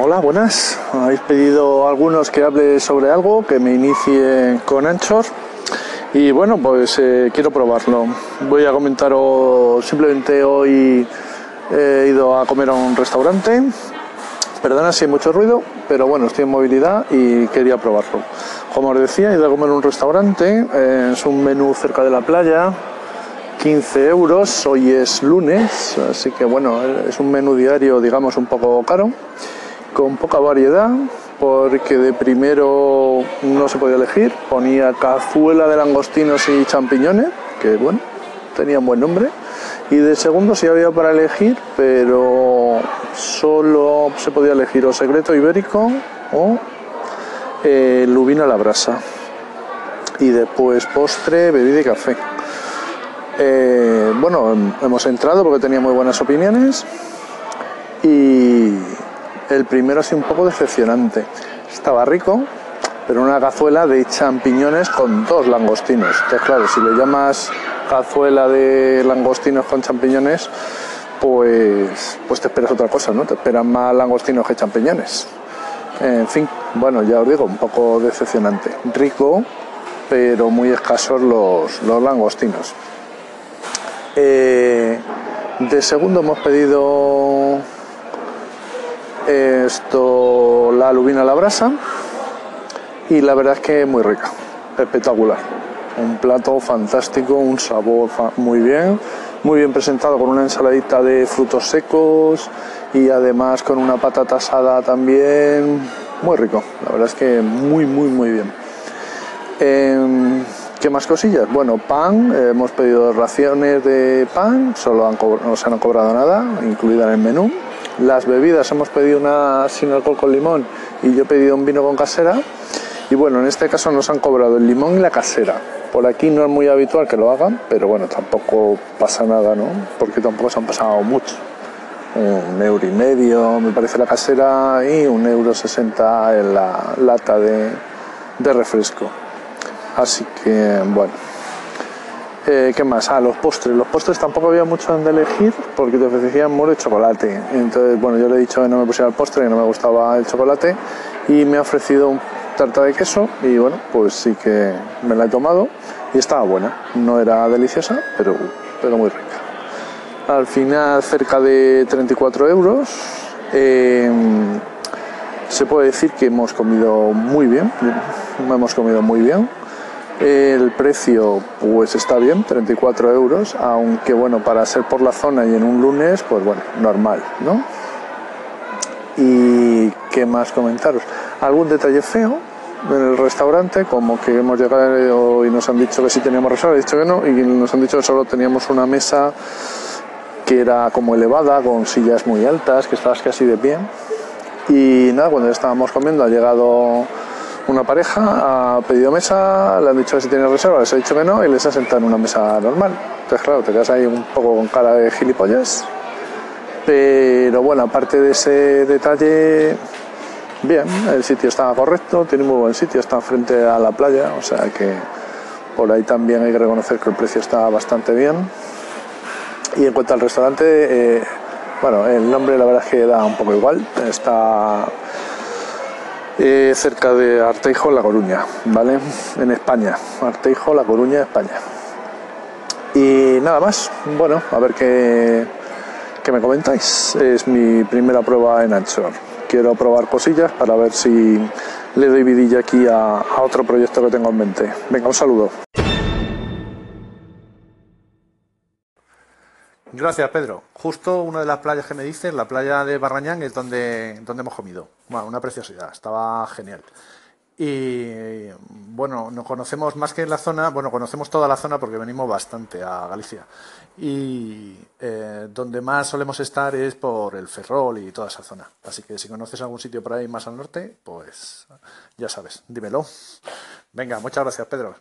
Hola, buenas. Habéis pedido algunos que hable sobre algo, que me inicie con Anchor. Y bueno, pues eh, quiero probarlo. Voy a comentaros simplemente hoy he ido a comer a un restaurante. Perdona si hay mucho ruido, pero bueno, estoy en movilidad y quería probarlo. Como os decía, he ido a comer a un restaurante. eh, es un menú cerca de la playa. 15 euros, hoy es lunes, así que bueno, es un menú diario, digamos, un poco caro, con poca variedad, porque de primero no se podía elegir, ponía cazuela de langostinos y champiñones, que bueno, tenía un buen nombre, y de segundo sí había para elegir, pero solo se podía elegir o secreto ibérico o eh, lubina a la brasa. Y después postre, bebida y café. Eh, bueno, hemos entrado porque tenía muy buenas opiniones y el primero ha un poco decepcionante. Estaba rico, pero una cazuela de champiñones con dos langostinos. Entonces, claro, si le llamas cazuela de langostinos con champiñones, pues, pues te esperas otra cosa, ¿no? Te esperan más langostinos que champiñones. En fin, bueno, ya os digo, un poco decepcionante. Rico, pero muy escasos los, los langostinos. Eh, de segundo hemos pedido esto, la lubina a la brasa y la verdad es que muy rica, espectacular. Un plato fantástico, un sabor muy bien, muy bien presentado con una ensaladita de frutos secos y además con una patata asada también, muy rico. La verdad es que muy, muy, muy bien. Em, ¿Qué más cosillas? Bueno, pan, eh, hemos pedido raciones de pan, solo han no se han cobrado nada, incluida en el menú. Las bebidas, hemos pedido una sin alcohol con limón y yo he pedido un vino con casera. Y bueno, en este caso nos han cobrado el limón y la casera. Por aquí no es muy habitual que lo hagan, pero bueno, tampoco pasa nada, ¿no? Porque tampoco se han pasado mucho. Un euro y medio, me parece la casera, y un euro sesenta en la lata de, de refresco. Así que, bueno. Eh, ¿Qué más? Ah, los postres. Los postres tampoco había mucho donde elegir porque te ofrecían muro de chocolate. Entonces, bueno, yo le he dicho que no me pusiera el postre, que no me gustaba el chocolate. Y me ha ofrecido un tarta de queso. Y bueno, pues sí que me la he tomado. Y estaba buena. No era deliciosa, pero, pero muy rica. Al final, cerca de 34 euros. Eh, se puede decir que hemos comido muy bien. Hemos comido muy bien. El precio pues está bien, 34 euros, aunque bueno, para ser por la zona y en un lunes, pues bueno, normal, ¿no? Y qué más comentaros. ¿Algún detalle feo en el restaurante? Como que hemos llegado y nos han dicho que sí teníamos reserva, he dicho que no, y nos han dicho que solo teníamos una mesa que era como elevada, con sillas muy altas, que estabas casi de pie. Y nada, cuando estábamos comiendo ha llegado una pareja, ha pedido mesa, le han dicho si tiene reserva, les ha dicho que no y les ha sentado en una mesa normal. Entonces, claro, te quedas ahí un poco con cara de gilipollas. Pero bueno, aparte de ese detalle, bien, el sitio estaba correcto, tiene muy buen sitio, está frente a la playa, o sea que por ahí también hay que reconocer que el precio está bastante bien. Y en cuanto al restaurante, eh, bueno, el nombre la verdad es que da un poco igual, está eh, cerca de Arteijo, La Coruña, ¿vale? En España, Arteijo, La Coruña, España. Y nada más, bueno, a ver qué, qué me comentáis. Es mi primera prueba en Anchor. Quiero probar cosillas para ver si le doy vidilla aquí a, a otro proyecto que tengo en mente. Venga, un saludo. Gracias, Pedro. Justo una de las playas que me dices, la playa de Barrañán, es donde, donde hemos comido. Bueno, una preciosidad, estaba genial. Y bueno, nos conocemos más que la zona, bueno, conocemos toda la zona porque venimos bastante a Galicia. Y eh, donde más solemos estar es por el Ferrol y toda esa zona. Así que si conoces algún sitio por ahí más al norte, pues ya sabes, dímelo. Venga, muchas gracias, Pedro.